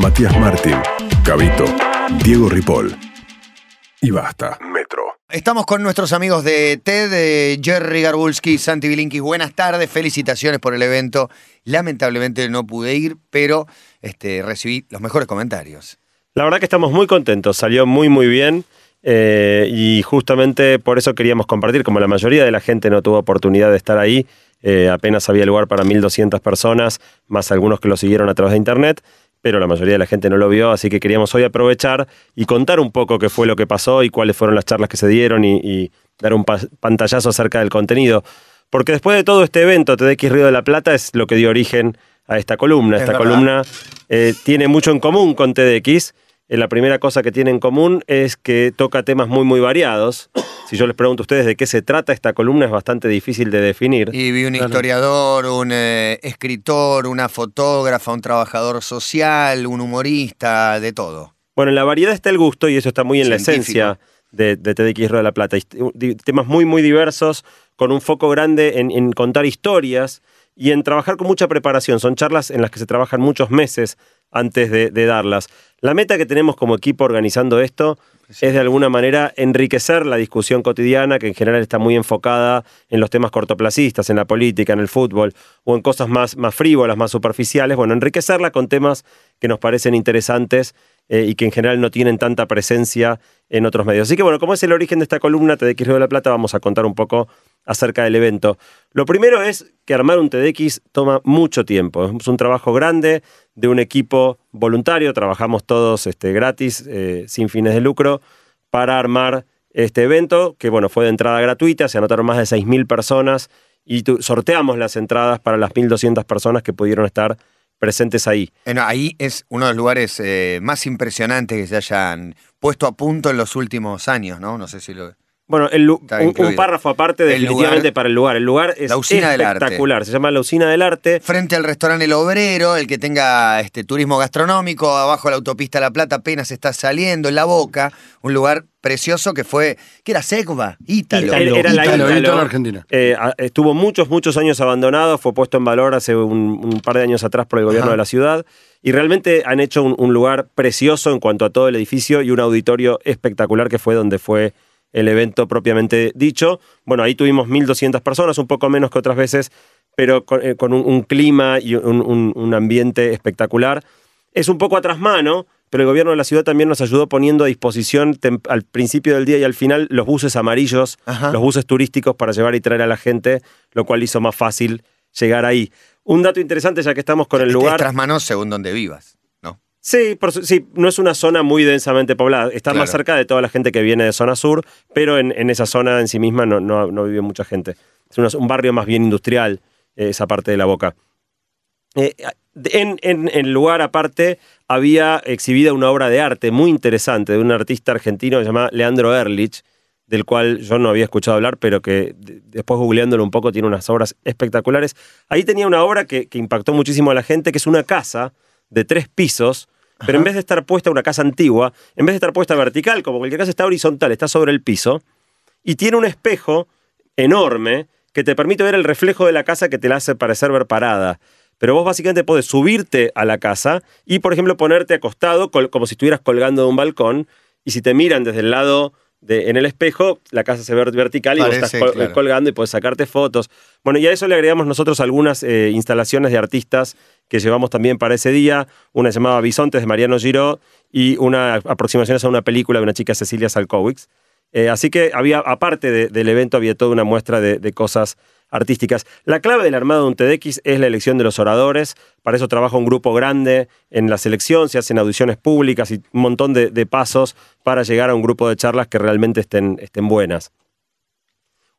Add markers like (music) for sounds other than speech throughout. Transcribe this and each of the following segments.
Matías Martín, Cabito, Diego Ripoll. Y basta. Metro. Estamos con nuestros amigos de TED, de Jerry Garbulski, Santi Bilinkis. Buenas tardes, felicitaciones por el evento. Lamentablemente no pude ir, pero este, recibí los mejores comentarios. La verdad que estamos muy contentos, salió muy muy bien eh, y justamente por eso queríamos compartir, como la mayoría de la gente no tuvo oportunidad de estar ahí, eh, apenas había lugar para 1.200 personas, más algunos que lo siguieron a través de internet, pero la mayoría de la gente no lo vio, así que queríamos hoy aprovechar y contar un poco qué fue lo que pasó y cuáles fueron las charlas que se dieron y, dar un pantallazo acerca del contenido. Porque después de todo este evento, TDX Río de la Plata es lo que dio origen a esta columna. esta columna eh, tiene mucho en común con TDX. Eh, la primera cosa que tiene en común es que toca temas muy, muy variados. (coughs) Si yo les pregunto a ustedes de qué se trata esta columna, es bastante difícil de definir. Y vi un historiador, un eh, escritor, una fotógrafa, un trabajador social, un humorista, de todo. Bueno, en la variedad está el gusto y eso está muy en la esencia de, de TDX Río de la Plata. Temas muy, muy diversos, con un foco grande en, contar historias y en trabajar con mucha preparación. Son charlas en las que se trabajan muchos meses antes de darlas. La meta que tenemos como equipo organizando esto es de alguna manera enriquecer la discusión cotidiana, que en general está muy enfocada en los temas cortoplacistas, en la política, en el fútbol o en cosas más, más frívolas, más superficiales. Bueno, enriquecerla con temas que nos parecen interesantes eh, y que en general no tienen tanta presencia en otros medios. Así que bueno, como es el origen de esta columna TDX Río de la Plata, vamos a contar un poco acerca del evento. Lo primero es que armar un TDX toma mucho tiempo. Es un trabajo grande de un equipo voluntario, trabajamos todos este, gratis, eh, sin fines de lucro, para armar este evento, que bueno, fue de entrada gratuita, se anotaron más de 6.000 personas y sorteamos las entradas para las 1.200 personas que pudieron estar presentes ahí. Bueno, ahí es uno de los lugares eh, más impresionantes que se hayan puesto a punto en los últimos años, ¿no? No sé si lo... Bueno, un, párrafo aparte definitivamente para el lugar. El lugar es espectacular. Se llama la usina del arte. Frente al restaurante El Obrero, el que tenga este turismo gastronómico, abajo la autopista La Plata apenas está saliendo, en la boca, un lugar precioso que fue, que era Secva, Ítalo. Era, la Ítalo, Argentina. Eh, estuvo muchos, muchos años abandonado, fue puesto en valor hace un, par de años atrás por el gobierno de la ciudad. Y realmente han hecho un lugar precioso en cuanto a todo el edificio y un auditorio espectacular que fue donde fue el evento propiamente dicho. Bueno, ahí tuvimos 1.200 personas, un poco menos que otras veces, pero con, eh, un, clima y un, ambiente espectacular. Es un poco atrás mano, pero el gobierno de la ciudad también nos ayudó poniendo a disposición al principio del día y al final los buses amarillos, los buses turísticos para llevar y traer a la gente, lo cual hizo más fácil llegar ahí. Un dato interesante, ya que estamos con el lugar. Tras manos según donde vivas. Sí, sí, no es una zona muy densamente poblada. Está más cerca de toda la gente que viene de zona sur, pero en, esa zona en sí misma no, no, vive mucha gente. Es un barrio más bien industrial, eh, esa parte de la boca. Eh, en, el lugar aparte había exhibida una obra de arte muy interesante de un artista argentino que se llama Leandro Erlich, del cual yo no había escuchado hablar, pero que después googleándolo un poco tiene unas obras espectaculares. Ahí tenía una obra que, que impactó muchísimo a la gente, que es una casa de tres pisos, pero en vez de estar puesta una casa antigua, en vez de estar puesta vertical, como cualquier casa está horizontal, está sobre el piso, y tiene un espejo enorme que te permite ver el reflejo de la casa que te la hace parecer ver parada. Pero vos básicamente podés subirte a la casa y, por ejemplo, ponerte acostado como si estuvieras colgando de un balcón, y si te miran desde el lado en el espejo, la casa se ve vertical y vos estás colgando y puedes sacarte fotos. Bueno, y a eso le agregamos nosotros algunas eh, instalaciones de artistas que llevamos también para ese día. Una llamada Bisontes de Mariano Giro y una aproximación a una película de una chica Cecilia Salkowicz. Eh, así que había, aparte del evento, había toda una muestra de cosas artísticas. La clave del armado de un TEDx es la elección de los oradores. Para eso trabaja un grupo grande en la selección, se hacen audiciones públicas y un montón de, pasos para llegar a un grupo de charlas que realmente estén, estén buenas.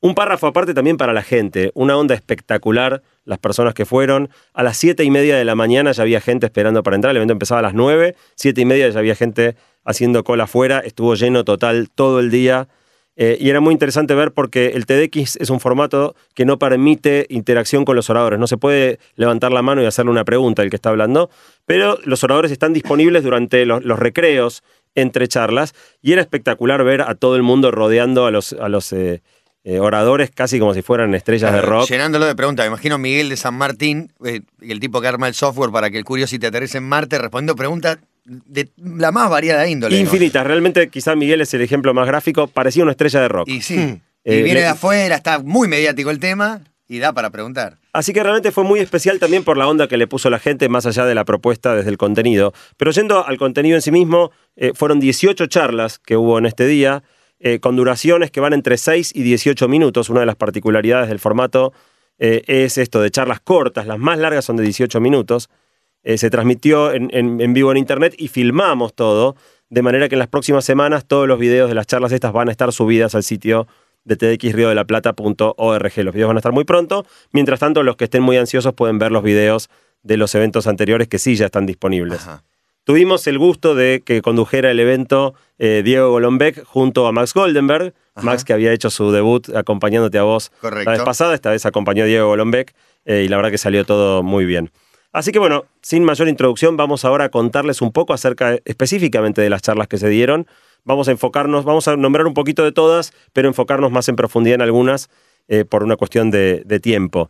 Un párrafo aparte también para la gente, una onda espectacular, las personas que fueron. A las siete y media de la mañana ya había gente esperando para entrar, el evento empezaba a las nueve, siete y media ya había gente haciendo cola afuera, estuvo lleno total todo el día. Eh, y era muy interesante ver porque el TDX es un formato que no permite interacción con los oradores. No se puede levantar la mano y hacerle una pregunta al que está hablando, pero los oradores están disponibles durante los, recreos entre charlas y era espectacular ver a todo el mundo rodeando a los, a los eh, eh, oradores casi como si fueran estrellas de rock. Llenándolo de preguntas. Me imagino Miguel de San Martín, el tipo que arma el software para que el Curiosity aterrice en Marte, respondiendo preguntas de la más variada índole. ¿no? Infinitas. Realmente, quizá Miguel es el ejemplo más gráfico. Parecía una estrella de rock. Y sí. Hmm. Y Eh, viene le- de afuera, está muy mediático el tema y da para preguntar. Así que realmente fue muy especial también por la onda que le puso la gente, más allá de la propuesta desde el contenido. Pero yendo al contenido en sí mismo, eh, fueron 18 charlas que hubo en este día, eh, con duraciones que van entre 6 y 18 minutos. Una de las particularidades del formato eh, es esto de charlas cortas, las más largas son de 18 minutos. Eh, se transmitió en, vivo en internet y filmamos todo, de manera que en las próximas semanas todos los videos de las charlas estas van a estar subidas al sitio de tdxriodelplata.org. Los videos van a estar muy pronto. Mientras tanto, los que estén muy ansiosos pueden ver los videos de los eventos anteriores que sí ya están disponibles. Ajá. Tuvimos el gusto de que condujera el evento eh, Diego Golombek junto a Max Goldenberg. Ajá. Max que había hecho su debut acompañándote a vos Correcto. la vez pasada, esta vez acompañó a Diego Golombek eh, y la verdad que salió todo muy bien. Así que bueno, sin mayor introducción, vamos ahora a contarles un poco acerca específicamente de las charlas que se dieron. Vamos a enfocarnos, vamos a nombrar un poquito de todas, pero enfocarnos más en profundidad en algunas eh, por una cuestión de, de tiempo.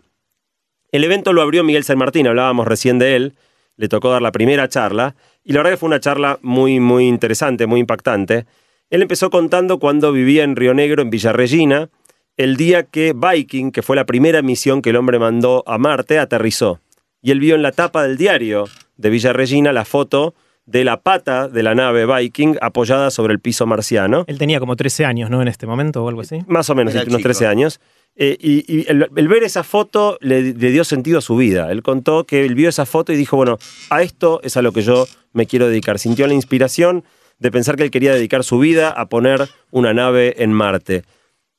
El evento lo abrió Miguel San Martín, hablábamos recién de él, le tocó dar la primera charla y la verdad que fue una charla muy, muy interesante, muy impactante. Él empezó contando cuando vivía en Río Negro, en Villa Regina, el día que Viking, que fue la primera misión que el hombre mandó a Marte, aterrizó. Y él vio en la tapa del diario de Villa Regina la foto de la pata de la nave Viking apoyada sobre el piso marciano. Él tenía como 13 años, ¿no? En este momento o algo así. Más o menos, Era unos chico. 13 años. Eh, y el, ver esa foto le, dio sentido a su vida. Él contó que él vio esa foto y dijo, bueno, a esto es a lo que yo me quiero dedicar. Sintió la inspiración de pensar que él quería dedicar su vida a poner una nave en Marte.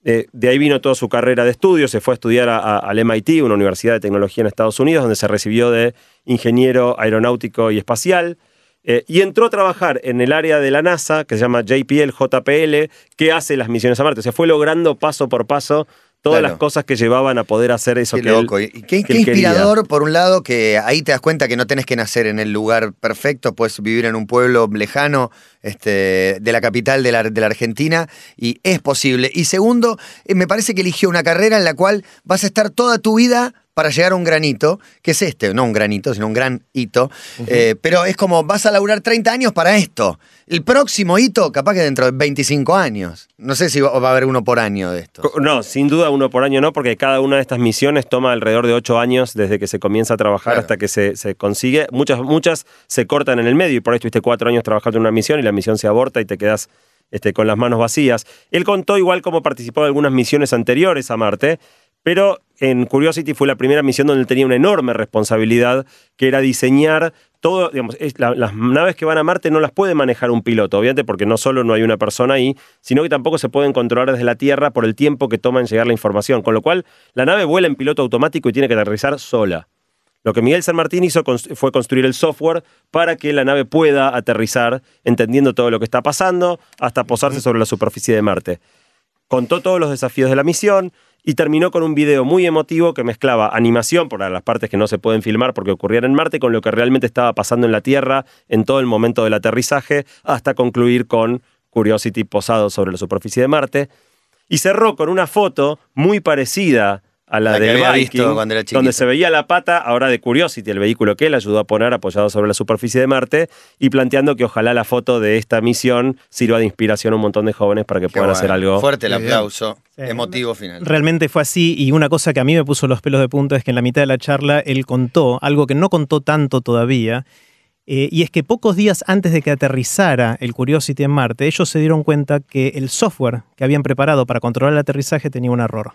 Eh, de ahí vino toda su carrera de estudio, se fue a estudiar a- al MIT, una universidad de tecnología en Estados Unidos, donde se recibió de ingeniero aeronáutico y espacial. Eh, y entró a trabajar en el área de la NASA, que se llama JPL, JPL, que hace las misiones a Marte. O sea, fue logrando paso por paso todas Claro. las cosas que llevaban a poder hacer eso Qué que él- loco. y qué, que qué quería. inspirador, por un lado, que ahí te das cuenta que no tenés que nacer en el lugar perfecto, puedes vivir en un pueblo lejano este, de la capital de la, de la Argentina y es posible. Y segundo, eh, me parece que eligió una carrera en la cual vas a estar toda tu vida para llegar a un granito, que es este, no un granito, sino un gran hito. Eh, pero es como vas a laburar 30 años para esto. El próximo hito, capaz que dentro de 25 años. No sé si va va a haber uno por año de esto. No, sin duda uno por año no, porque cada una de estas misiones toma alrededor de ocho años desde que se comienza a trabajar Claro. hasta que se, se consigue. Muchas, muchas se cortan en el medio y por ahí estuviste cuatro años trabajando en una misión y la misión se aborta y te quedas este, con las manos vacías. Él contó igual cómo participó de algunas misiones anteriores a Marte, pero en Curiosity fue la primera misión donde él tenía una enorme responsabilidad, que era diseñar todo, digamos, es- la- las naves que van a Marte no las puede manejar un piloto, obviamente, porque no solo no hay una persona ahí, sino que tampoco se pueden controlar desde la Tierra por el tiempo que toma en llegar la información. Con lo cual, la nave vuela en piloto automático y tiene que aterrizar sola. Lo que Miguel San Martín hizo fue construir el software para que la nave pueda aterrizar entendiendo todo lo que está pasando hasta posarse sobre la superficie de Marte contó todos los desafíos de la misión y terminó con un video muy emotivo que mezclaba animación por las partes que no se pueden filmar porque ocurrían en Marte con lo que realmente estaba pasando en la Tierra en todo el momento del aterrizaje hasta concluir con Curiosity posado sobre la superficie de Marte. Y cerró con una foto muy parecida a la, La que del había Viking, visto cuando era chiquito. donde se veía la pata ahora de Curiosity, el vehículo que él ayudó a poner apoyado sobre la superficie de Marte, y planteando que ojalá la foto de esta misión sirva de inspiración a un montón de jóvenes para que Qué puedan bueno. hacer algo. Fuerte el aplauso. Sí. Emotivo final. Realmente fue así y una cosa que a mí me puso los pelos de punta es que en la mitad de la charla él contó algo que no contó tanto todavía, eh, y es que pocos días antes de que aterrizara el Curiosity en Marte, ellos se dieron cuenta que el software que habían preparado para controlar el aterrizaje tenía un error.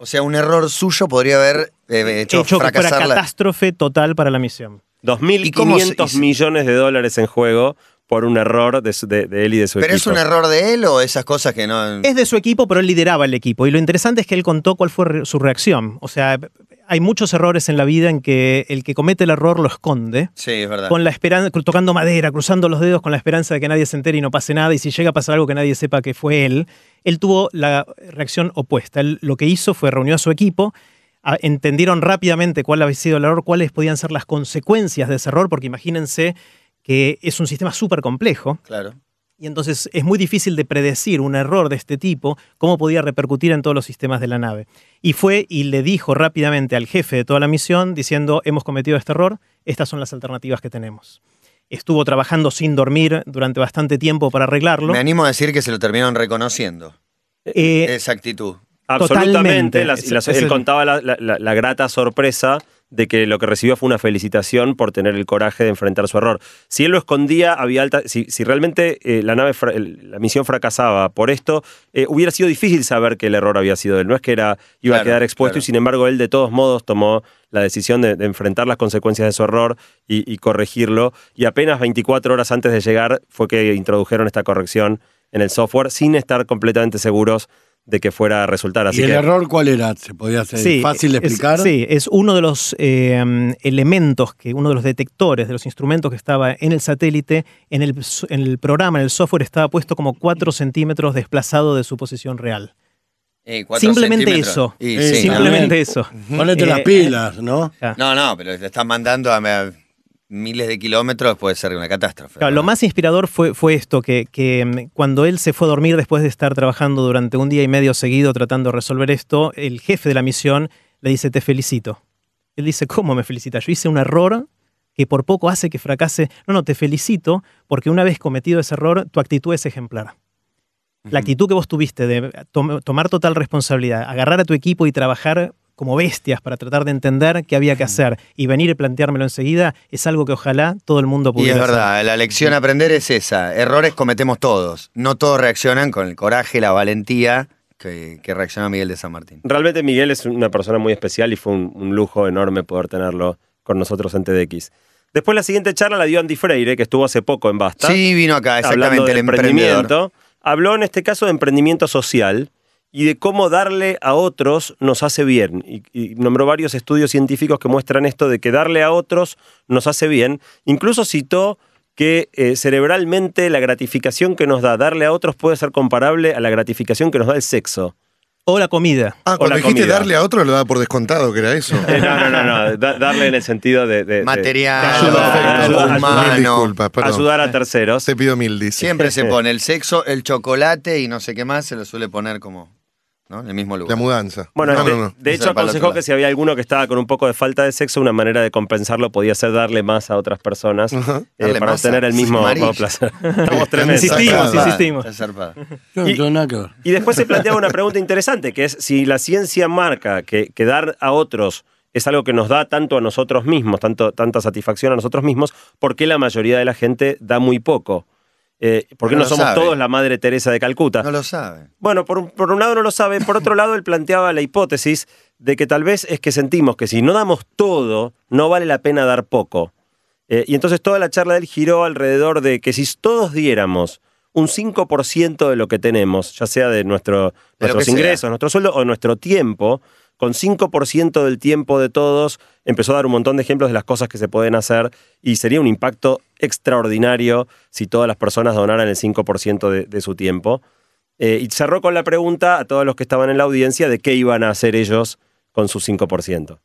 O sea, un error suyo podría haber eh, hecho, Hecho que fuera fracasar la... catástrofe total para la misión. ¿Y cómo se 2.500 hizo? millones de dólares en juego por un error de, su- de- de él y de su ¿Pero es equipo. un error de él o esas cosas que no...? Es de su equipo, pero él lideraba el equipo. Y lo interesante es que él contó cuál fue re- su reacción. O sea, hay muchos errores en la vida en que el que comete el error lo esconde. Sí, es verdad. con la esperanza, tocando madera, cruzando los dedos con la esperanza de que nadie se entere y no pase nada, y si llega a pasar algo que nadie sepa que fue él, él tuvo la reacción opuesta. Él lo que hizo fue reunió a su equipo, entendieron rápidamente cuál había sido el error, cuáles podían ser las consecuencias de ese error, porque imagínense que es un sistema súper complejo, Claro. Y entonces es muy difícil de predecir un error de este tipo, cómo podía repercutir en todos los sistemas de la nave. Y fue y le dijo rápidamente al jefe de toda la misión, diciendo, hemos cometido este error, estas son las alternativas que tenemos. estuvo trabajando sin dormir durante bastante tiempo para arreglarlo. Me animo a decir que se lo terminaron reconociendo. Eh, Esa actitud. Absolutamente. Las- las- él el- contaba la, la- la- la grata sorpresa de que lo que recibió fue una felicitación por tener el coraje de enfrentar su error. Si él lo escondía, había alta. Si, si realmente eh, la nave, la misión fracasaba por esto, eh, hubiera sido difícil saber que el error había sido de él. No es que era, iba a quedar expuesto claro. y sin embargo él de todos modos tomó la decisión de, de enfrentar las consecuencias de su error y, y corregirlo. Y apenas 24 horas antes de llegar fue que introdujeron esta corrección en el software sin estar completamente seguros de que fuera a resultar. Así ¿Y el que, error cuál era? ¿Se podía hacer fácil de es- explicar? sí, es uno de los eh, elementos, que uno de los detectores, de los instrumentos que estaba en el satélite, en el, en el programa, en el software, estaba puesto como 4 centímetros desplazado de su posición real. Eh, Simplemente eso. Y Eh, sí, Simplemente también. eso. Ponete Eh, las pilas, ¿no? Ya. No, no, pero le están mandando a, a miles de kilómetros, puede ser una catástrofe. Claro, lo más inspirador fue, fue esto, que, que, mm, cuando él se fue a dormir después de estar trabajando durante un día y medio seguido tratando de resolver esto, el jefe de la misión le dice, te felicito. Él dice, ¿cómo me felicita? Yo hice un error que por poco hace que fracase. No, no, te felicito porque una vez cometido ese error, tu actitud es ejemplar. La actitud que vos tuviste de tom- tomar total responsabilidad, agarrar a tu equipo y trabajar como bestias para tratar de entender qué había que hacer y venir y planteármelo enseguida, es algo que ojalá todo el mundo Y pudiera es hacer. verdad, la lección a aprender es esa. Errores cometemos todos. No todos reaccionan con el coraje, la valentía que, que reacciona Miguel de San Martín. Realmente Miguel es una persona muy especial y fue un, un lujo enorme poder tenerlo con nosotros en TDX. Después la siguiente charla la dio Andy Freire, que estuvo hace poco en Basta. Sí, vino acá, hablando exactamente, de el emprendedor. emprendimiento. Habló en este caso de emprendimiento social y de cómo darle a otros nos hace bien. Y, y nombró varios estudios científicos que muestran esto de que darle a otros nos hace bien. Incluso citó que eh, cerebralmente la gratificación que nos da darle a otros puede ser comparable a la gratificación que nos da el sexo. O la comida. Ah, O cuando dijiste comida. darle a otro lo daba por descontado, que era eso. (laughs) Eh, no, no, no, no. Da- darle en el sentido de. Material, de ayudar, Perfecto. ayudar- humano. Mil disculpas, perdón. ayudar a terceros. Te pido mil, dice. Siempre se (laughs) pone el sexo, el chocolate y no sé qué más, se lo suele poner como ¿no? en el mismo La lugar. mudanza. Bueno, no, de, no, no. de Esa hecho aconsejó que si había alguno que estaba con un poco de falta de sexo, una manera de compensarlo podía ser darle más a otras personas eh, para más obtener a- el mismo placer. (laughs) Estamos tremendos. Insistimos, insistimos. Y- después se planteaba una pregunta interesante, que es si la ciencia marca que, que dar a otros es algo que nos da tanto a nosotros mismos, tanto, tanta satisfacción a nosotros mismos, ¿por qué la mayoría de la gente da muy poco? Eh, ¿Por qué No somos sabe. todos la Madre Teresa de Calcuta? No lo sabe. Bueno, por un, por un lado no lo sabe, por otro lado él planteaba la hipótesis de que tal vez es que sentimos que si no damos todo, no vale la pena dar poco. Eh, y entonces toda la charla de él giró alrededor de que si todos diéramos un 5% de lo que tenemos, ya sea de nuestro, nuestros que sea. ingresos, nuestro sueldo o nuestro tiempo, con 5% del tiempo de todos, empezó a dar un montón de ejemplos de las cosas que se pueden hacer y sería un impacto extraordinario si todas las personas donaran el 5% de, de su tiempo. Eh, y cerró con la pregunta a todos los que estaban en la audiencia de qué iban a hacer ellos con su 5%.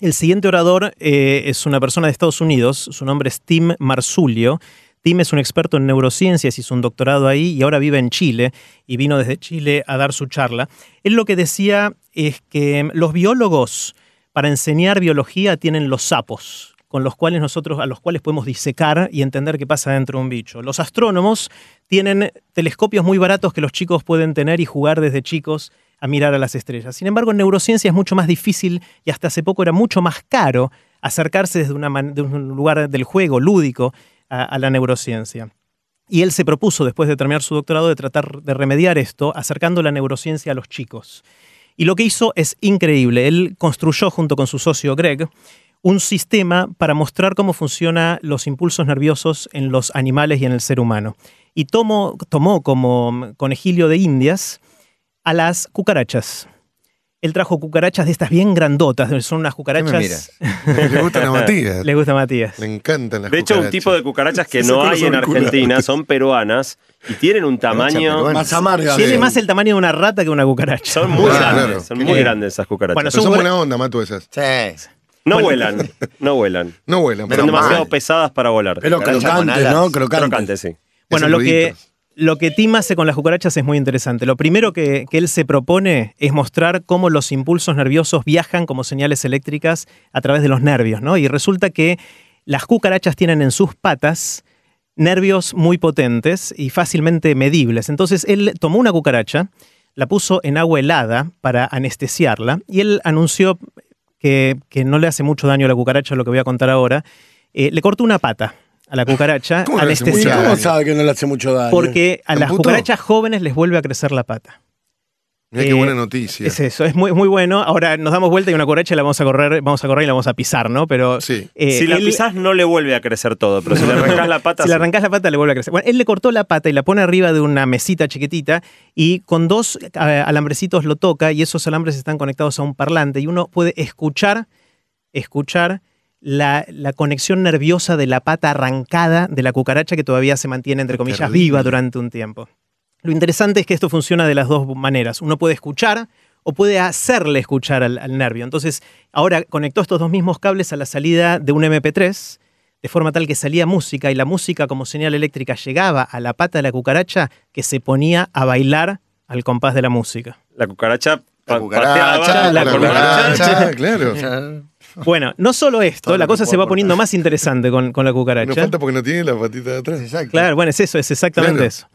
El siguiente orador eh, es una persona de Estados Unidos, su nombre es Tim Marzulio. Tim es un experto en neurociencias, hizo un doctorado ahí y ahora vive en Chile y vino desde Chile a dar su charla. Él lo que decía es que los biólogos para enseñar biología tienen los sapos, con los cuales nosotros a los cuales podemos disecar y entender qué pasa dentro de un bicho. Los astrónomos tienen telescopios muy baratos que los chicos pueden tener y jugar desde chicos a mirar a las estrellas. Sin embargo, en neurociencia es mucho más difícil y hasta hace poco era mucho más caro acercarse desde un lugar del juego lúdico a, la neurociencia. Y él se propuso, después de terminar su doctorado, de tratar de remediar esto, acercando la neurociencia a los chicos. Y lo que hizo es increíble. Él construyó, junto con su socio Greg, un sistema para mostrar cómo funcionan los impulsos nerviosos en los animales y en el ser humano. Y tomó, tomó como conejillo de indias a las cucarachas. Él trajo cucarachas de estas bien grandotas, son unas ¿Qué me cucarachas. Le gustan a (laughs) Matías. Le gusta a Matías. Le encantan las De hecho, un cucarachas. tipo de cucarachas que no hay en. Argentina, son peruanas y tienen un tamaño... Más amarga. Tiene de- más el tamaño de una rata que una cucaracha. Son muy Ah, grandes, claro. son Qué muy bien. grandes esas cucarachas. Bueno, Pero son son buena- onda, Matu, esas. Sí. no vuelan, no vuelan. No vuelan. Pero Son mal. demasiado pesadas para volar. Pero crocantes. ¿no? Crocantes. Crocantes, sí. Bueno, lo que. Lo que Tim hace con las cucarachas es muy interesante. Lo primero que, que él se propone es mostrar cómo los impulsos nerviosos viajan como señales eléctricas a través de los nervios, ¿no? Y resulta que Las cucarachas tienen en sus patas nervios muy potentes y fácilmente medibles. Entonces él tomó una cucaracha, la puso en agua helada para anestesiarla y él anunció que, no le hace mucho daño a la cucaracha, lo que voy a contar ahora. Eh, le cortó una pata a la cucaracha anestesiada. ¿Cómo sabe que no le hace mucho daño? Porque a las cucarachas jóvenes les vuelve a crecer la pata. Mira qué buena eh, noticia. Es eso, es muy, muy bueno. Ahora nos damos vuelta y una cucaracha la vamos a correr, vamos a correr y la vamos a pisar, ¿no? Pero sí. Eh, si la pisás no le vuelve a crecer todo, pero si le arrancás la pata. (laughs) Si le arrancás la pata le vuelve a crecer. Bueno, él le cortó la pata y la pone arriba de una mesita chiquitita y con dos alambrecitos lo toca y esos alambres están conectados a un parlante y uno puede escuchar, escuchar la, la, conexión nerviosa de la pata arrancada de la cucaracha que todavía se mantiene, entre comillas, viva durante un tiempo. Lo interesante es que esto funciona de las dos maneras. Uno puede escuchar o puede hacerle escuchar al, nervio. Entonces, ahora conectó estos dos mismos cables a la salida de un MP3, de forma tal que salía música y la música como señal eléctrica llegaba a la pata de la cucaracha que se ponía a bailar al compás de la música. La cucaracha la cucaracha, la, cucaracha, claro. (laughs) Bueno, no solo esto, la cosa se va poniendo más interesante con, la cucaracha. No falta porque no tiene la patita de atrás. Exacto. Claro, bueno, es eso, es exactamente eso.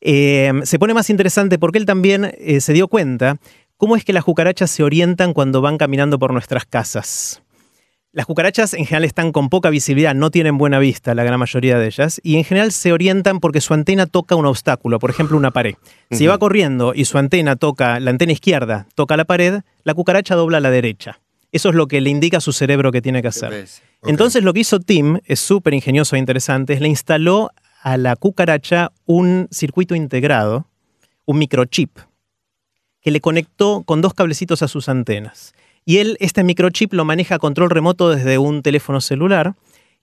Em, se pone más interesante porque él también eh, se dio cuenta cómo es que las cucarachas se orientan cuando van caminando por nuestras casas. Las cucarachas en general están con poca visibilidad, no tienen buena vista la gran mayoría de ellas, y en general se orientan porque su antena toca un obstáculo, por ejemplo una pared. Si va corriendo y su antena toca, la antena izquierda toca la pared, la cucaracha dobla a la derecha. Eso es lo que le indica a su cerebro que tiene que hacer. Entonces lo que hizo Tim, es súper ingenioso e interesante, es le instaló a la cucaracha un circuito integrado, un microchip, que le conectó con dos cablecitos a sus antenas. Y él, este microchip lo maneja a control remoto desde un teléfono celular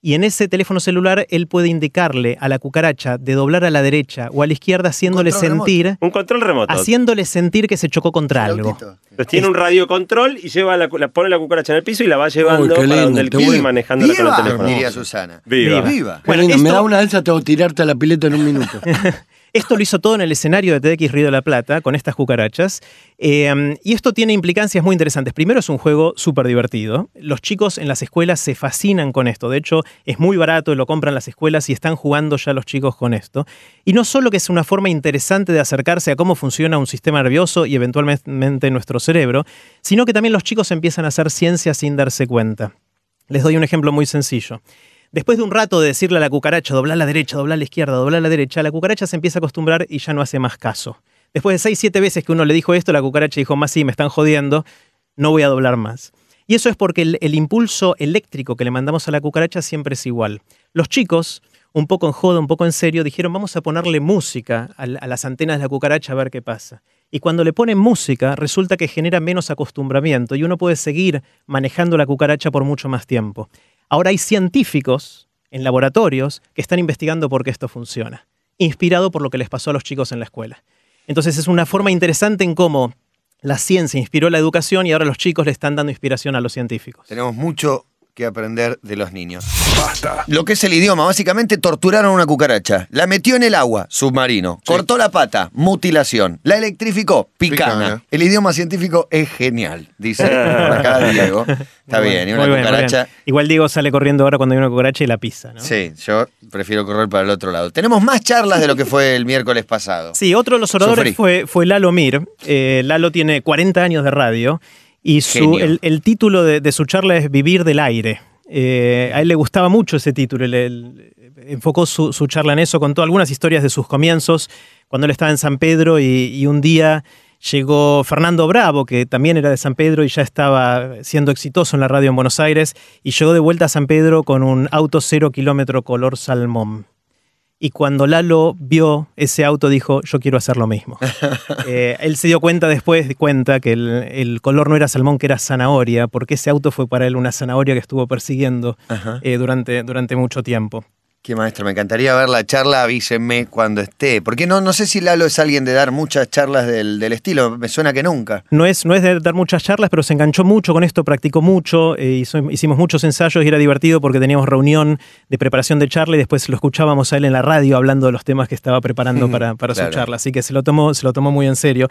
y en ese teléfono celular él puede indicarle a la cucaracha de doblar a la derecha o a la izquierda haciéndole sentir un control remoto. haciéndole sentir que se chocó contra algo. Entonces tiene un radio control y lleva la, pone la cucaracha en el piso y la va llevando para donde él quiere manejando con el teléfono. diría Susana. Viva, viva. Bueno, me da una de esas te voy a tirarte a la pileta en un minuto (laughs) Esto lo hizo todo en el escenario de TX Río de la Plata, con estas cucarachas. Eh, y esto tiene implicancias muy interesantes. Primero es un juego súper divertido. Los chicos en las escuelas se fascinan con esto. De hecho, es muy barato, lo compran las escuelas y están jugando ya los chicos con esto. Y no solo que es una forma interesante de acercarse a cómo funciona un sistema nervioso y eventualmente nuestro cerebro, sino que también los chicos empiezan a hacer ciencia sin darse cuenta. Les doy un ejemplo muy sencillo. Después de un rato de decirle a la cucaracha, doblar la derecha, doblar la izquierda, doblar la derecha, la cucaracha se empieza a acostumbrar y ya no hace más caso. Después de seis, siete veces que uno le dijo esto, la cucaracha dijo, más sí, me están jodiendo, no voy a doblar más. Y eso es porque el, impulso eléctrico que le mandamos a la cucaracha siempre es igual. Los chicos, un poco en joda, un poco en serio, dijeron, vamos a ponerle música a, a las antenas de la cucaracha a ver qué pasa. Y cuando le ponen música, resulta que genera menos acostumbramiento y uno puede seguir manejando la cucaracha por mucho más tiempo. Ahora hay científicos en laboratorios que están investigando por qué esto funciona, inspirado por lo que les pasó a los chicos en la escuela. Entonces es una forma interesante en cómo la ciencia inspiró la educación y ahora los chicos le están dando inspiración a los científicos. Tenemos mucho que aprender de los niños. Basta. Lo que es el idioma, básicamente torturaron a una cucaracha, la metió en el agua, submarino, cortó la pata, mutilación, la electrificó, picana. El idioma científico es genial, dice acá Diego. (laughs) Está bien, y una cucaracha. Igual Diego sale corriendo ahora cuando hay una cucaracha y la pisa, ¿no? Sí, yo prefiero correr para el otro lado. Tenemos más charlas de lo que fue el miércoles pasado. Sí, otro de los oradores fue, fue Lalo Mir. Eh, Lalo tiene 40 años de radio y su, el, título de, su charla es Vivir del aire. Eh, a él le gustaba mucho ese título, él, enfocó su, charla en eso, contó algunas historias de sus comienzos cuando él estaba en San Pedro y, un día llegó Fernando Bravo, que también era de San Pedro y ya estaba siendo exitoso en la radio en Buenos Aires, y llegó de vuelta a San Pedro con un auto cero kilómetro color salmón. Y cuando Lalo vio ese auto dijo, yo quiero hacer lo mismo. (laughs) Eh, él se dio cuenta después, de cuenta que el, color no era salmón, que era zanahoria, porque ese auto fue para él una zanahoria que estuvo persiguiendo eh, durante, durante mucho tiempo. Qué maestro, me encantaría ver la charla, avísenme cuando esté. Porque no, no sé si Lalo es alguien de dar muchas charlas del, estilo, me suena que nunca. No es, no es de dar muchas charlas, pero se enganchó mucho con esto, practicó mucho, eh, hicimos muchos ensayos y era divertido porque teníamos reunión de preparación de charla y después lo escuchábamos a él en la radio hablando de los temas que estaba preparando para, para su charla. Así que se lo, tomó, se lo tomó muy en serio.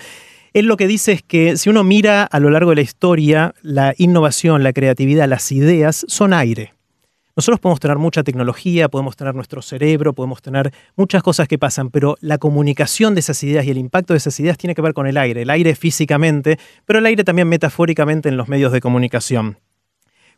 Él lo que dice es que si uno mira a lo largo de la historia, la innovación, la creatividad, las ideas son aire nosotros podemos tener mucha tecnología, podemos tener nuestro cerebro, podemos tener muchas cosas que pasan, pero la comunicación de esas ideas y el impacto de esas ideas tiene que ver con el aire, el aire físicamente, pero el aire también metafóricamente en los medios de comunicación.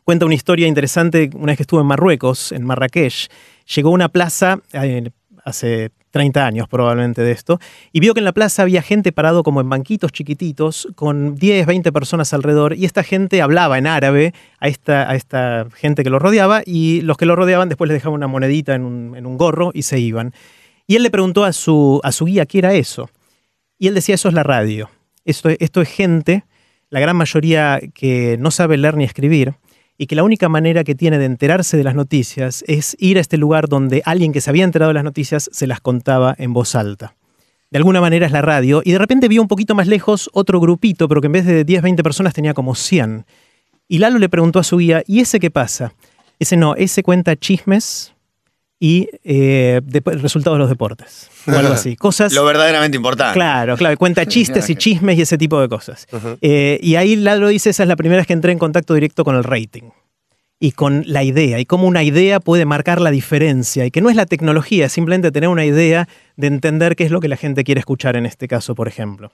Cuenta una historia interesante, una vez que estuvo en Marruecos, en Marrakech, llegó a una plaza, eh, hace 30 años probablemente de esto, y vio que en la plaza había gente parado como en banquitos chiquititos, con 10, 20 personas alrededor, y esta gente hablaba en árabe a esta, a esta gente que lo rodeaba, y los que lo rodeaban después les dejaban una monedita en un, gorro y se iban. Y él le preguntó a su, a su guía qué era eso. Y él decía, eso es la radio. Esto, esto es gente, la gran mayoría que no sabe leer ni escribir, y que la única manera que tiene de enterarse de las noticias es ir a este lugar donde alguien que se había enterado de las noticias se las contaba en voz alta. De alguna manera es la radio, y de repente vio un poquito más lejos otro grupito, pero que en vez de 10, 20 personas tenía como 100. Y Lalo le preguntó a su guía, ¿y ese qué pasa? Ese no, ese cuenta chismes, y eh, resultados de los deportes. O algo así. (laughs) Cosas. Lo verdaderamente importante. Claro, claro. Cuenta chistes y chismes y ese tipo de cosas. Eh, y ahí Lalo dice: esa es la primera vez que entré en contacto directo con el rating y con la idea y cómo una idea puede marcar la diferencia y que no es la tecnología, es simplemente tener una idea de entender qué es lo que la gente quiere escuchar en este caso, por ejemplo.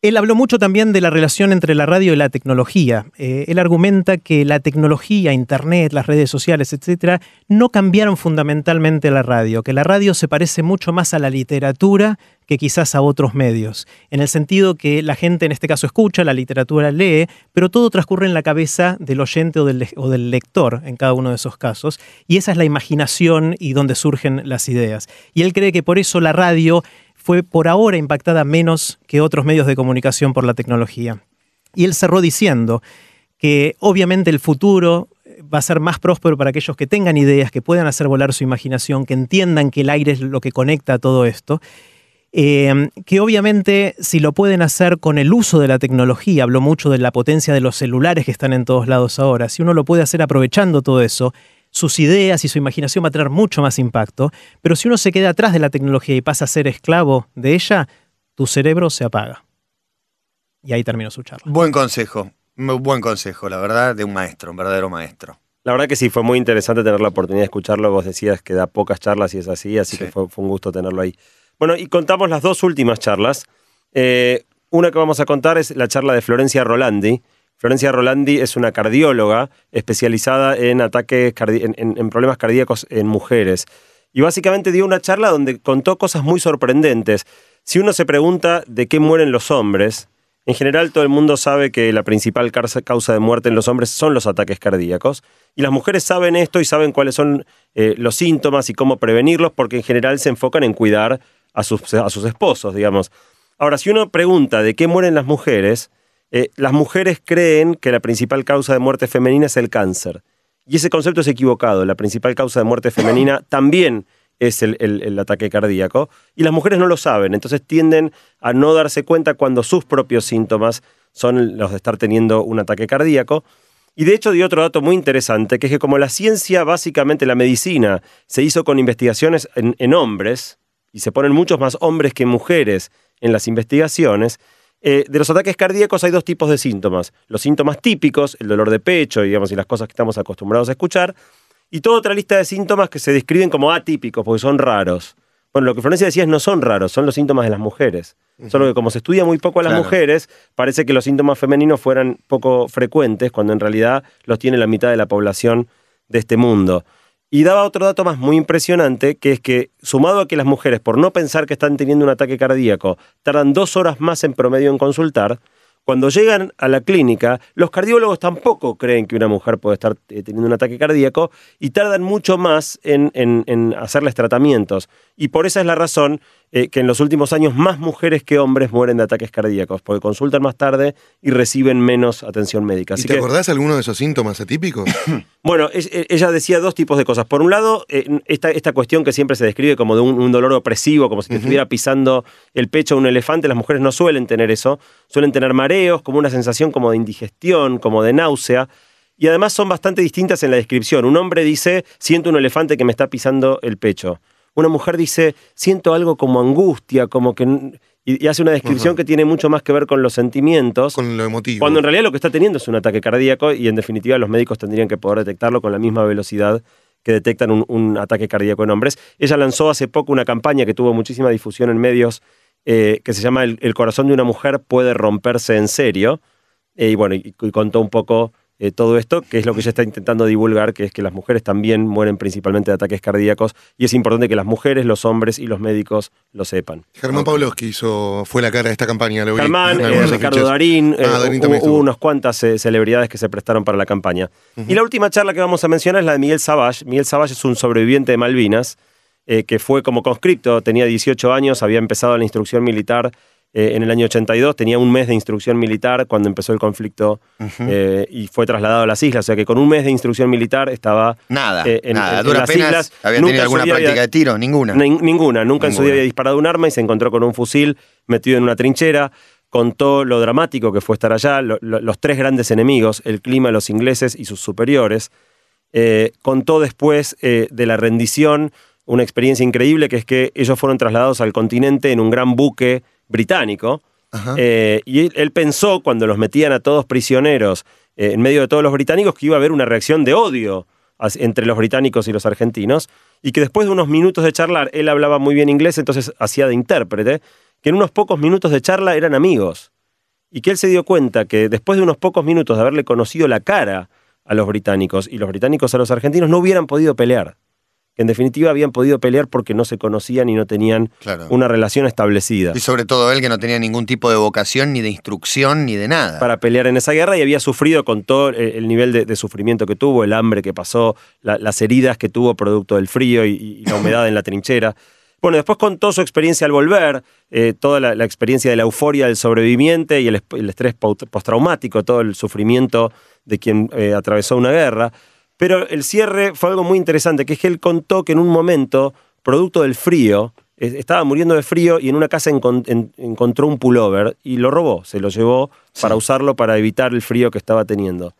Él habló mucho también de la relación entre la radio y la tecnología. Eh, él argumenta que la tecnología, Internet, las redes sociales, etcétera, no cambiaron fundamentalmente la radio, que la radio se parece mucho más a la literatura que quizás a otros medios, en el sentido que la gente en este caso escucha, la literatura lee, pero todo transcurre en la cabeza del oyente o del, o del lector en cada uno de esos casos, y esa es la imaginación y donde surgen las ideas. Y él cree que por eso la radio fue por ahora impactada menos que otros medios de comunicación por la tecnología. Y él cerró diciendo que obviamente el futuro va a ser más próspero para aquellos que tengan ideas, que puedan hacer volar su imaginación, que entiendan que el aire es lo que conecta a todo esto. Eh, que obviamente si lo pueden hacer con el uso de la tecnología, habló mucho de la potencia de los celulares que están en todos lados ahora, si uno lo puede hacer aprovechando todo eso, sus ideas y su imaginación va a tener mucho más impacto, pero si uno se queda atrás de la tecnología y pasa a ser esclavo de ella, tu cerebro se apaga. Y ahí terminó su charla. Buen consejo, buen consejo, la verdad, de un maestro, un verdadero maestro. La verdad que sí, fue muy interesante tener la oportunidad de escucharlo. Vos decías que da pocas charlas y es así, así que fue, un gusto tenerlo ahí. Bueno, y contamos las dos últimas charlas. Eh, una que vamos a contar es la charla de Florencia Rolandi, Florencia Rolandi es una cardióloga especializada en ataques, en, problemas cardíacos en mujeres. Y básicamente dio una charla donde contó cosas muy sorprendentes. Si uno se pregunta de qué mueren los hombres, en general todo el mundo sabe que la principal causa de muerte en los hombres son los ataques cardíacos. Y las mujeres saben esto y saben cuáles son eh, los síntomas y cómo prevenirlos porque en general se enfocan en cuidar a sus, a sus esposos, digamos. Ahora, si uno pregunta de qué mueren las mujeres, eh, las mujeres creen que la principal causa de muerte femenina es el cáncer. Y ese concepto es equivocado. La principal causa de muerte femenina (coughs) también es el, ataque cardíaco. Y las mujeres no lo saben, entonces tienden a no darse cuenta cuando sus propios síntomas son los de estar teniendo un ataque cardíaco. Y de hecho dio otro dato muy interesante, que es que como la ciencia, básicamente la medicina, se hizo con investigaciones en hombres, y se ponen muchos más hombres que mujeres en las investigaciones, eh, de los ataques cardíacos hay dos tipos de síntomas. Los síntomas típicos, el dolor de pecho digamos, y las cosas que estamos acostumbrados a escuchar, y toda otra lista de síntomas que se describen como atípicos, porque son raros. Bueno, lo que Florencia decía es no son raros, son los síntomas de las mujeres. Solo que como se estudia muy poco a las mujeres, parece que los síntomas femeninos fueran poco frecuentes, cuando en realidad los tiene la mitad de la población de este mundo. Y daba otro dato más muy impresionante, que es que sumado a que las mujeres, por no pensar que están teniendo un ataque cardíaco, tardan dos horas más en promedio en consultar, cuando llegan a la clínica, los cardiólogos tampoco creen que una mujer puede estar eh, teniendo un ataque cardíaco y tardan mucho más en, en, hacerles tratamientos. Y por esa es la razón eh, que en los últimos años más mujeres que hombres mueren de ataques cardíacos, porque consultan más tarde y reciben menos atención médica. ¿Y te acordás alguno de esos síntomas atípicos? (coughs) (coughs) bueno, e, ella decía dos tipos de cosas. Por un lado, eh, esta, esta, cuestión que siempre se describe como de un, dolor opresivo, como si te estuviera pisando el pecho un elefante, las mujeres no suelen tener eso, suelen tener mareos, como una sensación como de indigestión, como de náusea. Y además son bastante distintas en la descripción. Un hombre dice, siento un elefante que me está pisando el pecho. Una mujer dice, siento algo como angustia, como que... Y, hace una descripción que tiene mucho más que ver con los sentimientos. Con lo emotivo. Cuando en realidad lo que está teniendo es un ataque cardíaco y en definitiva los médicos tendrían que poder detectarlo con la misma velocidad que detectan un, ataque cardíaco en hombres. Ella lanzó hace poco una campaña que tuvo muchísima difusión en medios eh, que se llama el, corazón de una mujer puede romperse en serio. Eh, y bueno, y contó un poco eh, todo esto, que es lo que ella está intentando divulgar, que es que las mujeres también mueren principalmente de ataques cardíacos y es importante que las mujeres, los hombres y los médicos lo sepan. Germán que hizo, fue la cara de esta campaña, lo Germán, eh, Ricardo Darín, ah, eh, hubo, unas cuantas celebridades que se prestaron para la campaña. Y la última charla que vamos a mencionar es la de Miguel Savage. Miguel Savage es un sobreviviente de Malvinas, que fue como conscripto, tenía 18 años, había empezado la instrucción militar eh, en el año 82, tenía un mes de instrucción militar cuando empezó el conflicto eh, y fue trasladado a las islas. O sea que con un mes de instrucción militar estaba nada, eh, en, nada. las islas. ¿Había tenido alguna práctica de tiro? Ninguna. ninguna. Nunca en su día había disparado un arma y se encontró con un fusil metido en una trinchera. Contó lo dramático que fue estar allá, los tres grandes enemigos, el clima, los ingleses y sus superiores. contó después de la rendición una experiencia increíble que es que ellos fueron trasladados al continente en un gran buque británico. Eh, y él, pensó, cuando los metían a todos prisioneros eh, en medio de todos los británicos, que iba a haber una reacción de odio entre los británicos y los argentinos, y que después de unos minutos de charlar, él hablaba muy bien inglés, entonces hacía de intérprete, que en unos pocos minutos de charla eran amigos. Y que él se dio cuenta que después de unos pocos minutos de haberle conocido la cara a los británicos y los británicos a los argentinos, no hubieran podido pelear en definitiva habían podido pelear porque no se conocían y no tenían una relación establecida. Y sobre todo él que no tenía ningún tipo de vocación, ni de instrucción, ni de nada. Para pelear en esa guerra y había sufrido con todo el nivel de, sufrimiento que tuvo, el hambre que pasó, las heridas que tuvo producto del frío y, la humedad en la trinchera. Bueno, después contó su experiencia al volver, eh, toda la, experiencia de la euforia del sobreviviente y el, estrés postraumático, todo el sufrimiento de quien eh, atravesó una guerra. Pero el cierre fue algo muy interesante, que es que él contó que en un momento, producto del frío, estaba muriendo de frío y en una casa encontró un pullover y lo robó, se lo llevó para usarlo para evitar el frío que estaba teniendo.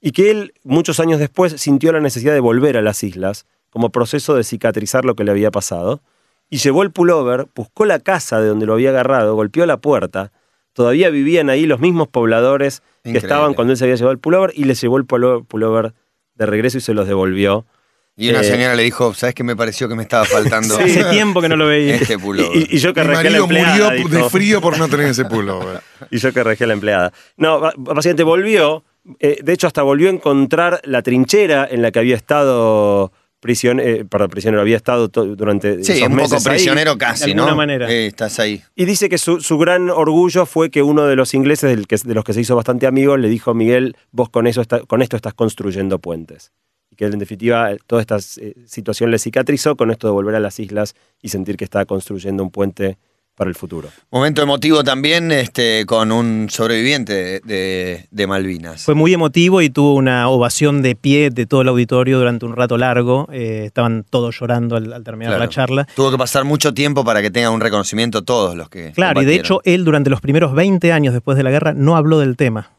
Y que él, muchos años después, sintió la necesidad de volver a las islas como proceso de cicatrizar lo que le había pasado. Y llevó el pullover, buscó la casa de donde lo había agarrado, golpeó la puerta. Todavía vivían ahí los mismos pobladores que estaban cuando él se había llevado el pullover y le llevó el pullover de regreso y se los devolvió. Y una eh, señora le dijo, ¿sabes qué me pareció que me estaba faltando? (laughs) Hace tiempo que no lo veía. Este pullover. Y, yo que regé a la empleada. murió de frío por no tener ese pullover. (laughs) y yo que a la empleada. No, básicamente volvió, eh, de hecho hasta volvió a encontrar la trinchera en la que había estado prisionero, eh, perdón, prisionero, había estado durante sí, un poco prisionero casi, de ¿no? manera. estás ahí. Y dice que su, gran orgullo fue que uno de los ingleses, de los que se hizo bastante amigo, le dijo, Miguel, vos con, eso con esto estás construyendo puentes. Y que en definitiva toda esta eh, situación le cicatrizó con esto de volver a las islas y sentir que estaba construyendo un puente para el futuro. Momento emotivo también este, con un sobreviviente de, Malvinas. Fue muy emotivo y tuvo una ovación de pie de todo el auditorio durante un rato largo. Eh, estaban todos llorando al, terminar la charla. Tuvo que pasar mucho tiempo para que tengan un reconocimiento todos los que... Claro, y de hecho él durante los primeros 20 años después de la guerra no habló del tema.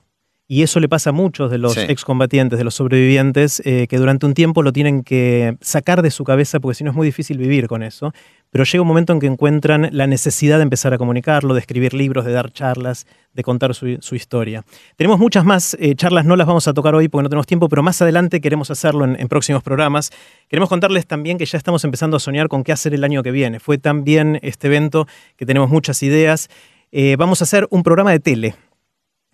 Y eso le pasa a muchos de los excombatientes, de los sobrevivientes, eh, que durante un tiempo lo tienen que sacar de su cabeza porque si no es muy difícil vivir con eso. Pero llega un momento en que encuentran la necesidad de empezar a comunicarlo, de escribir libros, de dar charlas, de contar su, historia. Tenemos muchas más eh, charlas, no las vamos a tocar hoy porque no tenemos tiempo, pero más adelante queremos hacerlo en, próximos programas. Queremos contarles también que ya estamos empezando a soñar con qué hacer el año que viene. Fue también este evento que tenemos muchas ideas. Eh, vamos a hacer un programa de tele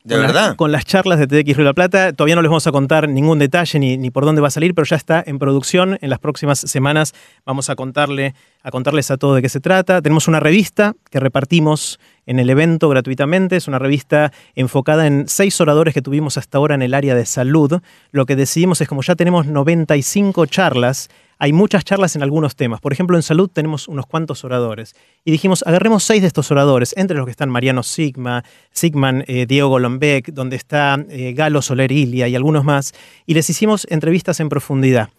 ¿De verdad? con las charlas de TX Río de la Plata. Todavía no les vamos a contar ningún detalle ni, ni, por dónde va a salir, pero ya está en producción. En las próximas semanas vamos a, contarle, a contarles a todos de qué se trata. Tenemos una revista que repartimos en el evento gratuitamente. Es una revista enfocada en seis oradores que tuvimos hasta ahora en el área de salud. Lo que decidimos es como ya tenemos 95 charlas hay muchas charlas en algunos temas. Por ejemplo, en salud tenemos unos cuantos oradores. Y dijimos, agarremos seis de estos oradores, entre los que están Mariano Sigma, Sigman, eh, Diego Golombek, donde está eh, Galo Soler Ilia y algunos más, y les hicimos entrevistas en profundidad.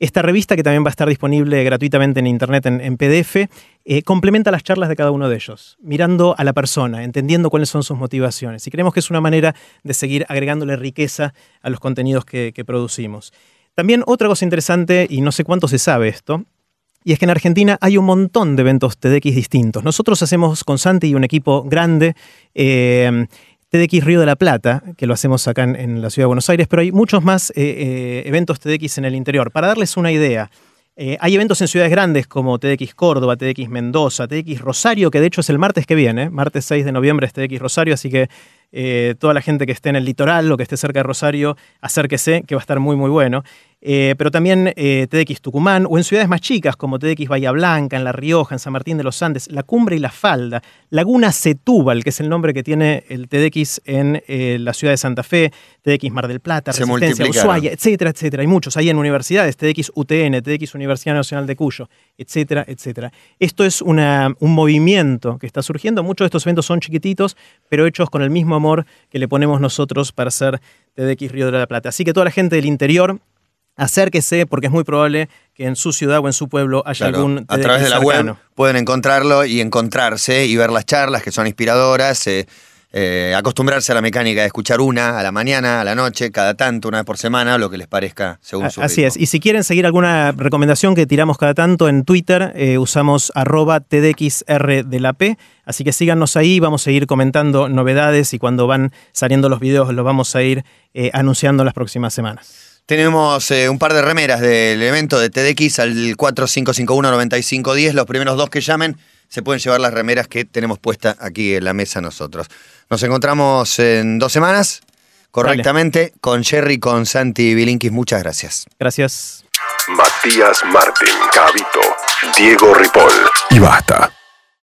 Esta revista, que también va a estar disponible gratuitamente en Internet en, PDF, eh, complementa las charlas de cada uno de ellos, mirando a la persona, entendiendo cuáles son sus motivaciones. Y creemos que es una manera de seguir agregándole riqueza a los contenidos que producimos. También otra cosa interesante, y no sé cuánto se sabe esto, Y es que en Argentina hay un montón de eventos TEDx distintos. Nosotros hacemos con Santi y un equipo grande eh, TEDx Río de la Plata, que lo hacemos acá en, la ciudad de Buenos Aires, pero hay muchos más eh, eh, eventos TEDx en el interior. Para darles una idea, hay eventos en ciudades grandes como TEDx Córdoba, TEDx Mendoza, TEDx Rosario, que de hecho es el martes que viene, martes 6 de noviembre es TEDx Rosario, así que toda la gente que esté en el litoral o que esté cerca de Rosario, acérquese, que va a estar muy, muy bueno. Eh, pero también eh, TDX Tucumán, o en ciudades más chicas como TDX Bahía Blanca, en La Rioja, en San Martín de los Andes, La Cumbre y La Falda, Laguna Setúbal, que es el nombre que tiene el TDX en eh, la ciudad de Santa Fe, TDX Mar del Plata, Resistencia, Ushuaia, etcétera, etcétera. Hay muchos, hay en universidades, TDX UTN, TDX Universidad Nacional de Cuyo, etcétera, etcétera. Esto es un movimiento que está surgiendo, muchos de estos eventos son chiquititos, pero hechos con el mismo amor que le ponemos nosotros para hacer TDX Río de la Plata. Así que toda la gente del interior acérquese porque es muy probable que en su ciudad o en su pueblo haya algún a través de la web pueden encontrarlo y encontrarse y ver las charlas que son inspiradoras eh, eh, acostumbrarse a la mecánica de escuchar una a la mañana, a la noche, cada tanto, una vez por semana, lo que les parezca según su Así es. Y si quieren seguir alguna recomendación que tiramos cada tanto en Twitter, eh, usamos arroba TDXR de la P. Así que síganos ahí, vamos a ir comentando novedades y cuando van saliendo los videos los vamos a ir anunciando las próximas semanas. Tenemos eh, un par de remeras del evento de TDX al 4551-9510. Los primeros dos que llamen se pueden llevar las remeras que tenemos puesta aquí en la mesa nosotros. Nos encontramos en dos semanas, correctamente, con Jerry, con Santi Bilinkis. Muchas gracias. Gracias. Matías Martín, Cabito, Diego Ripoll. Y basta.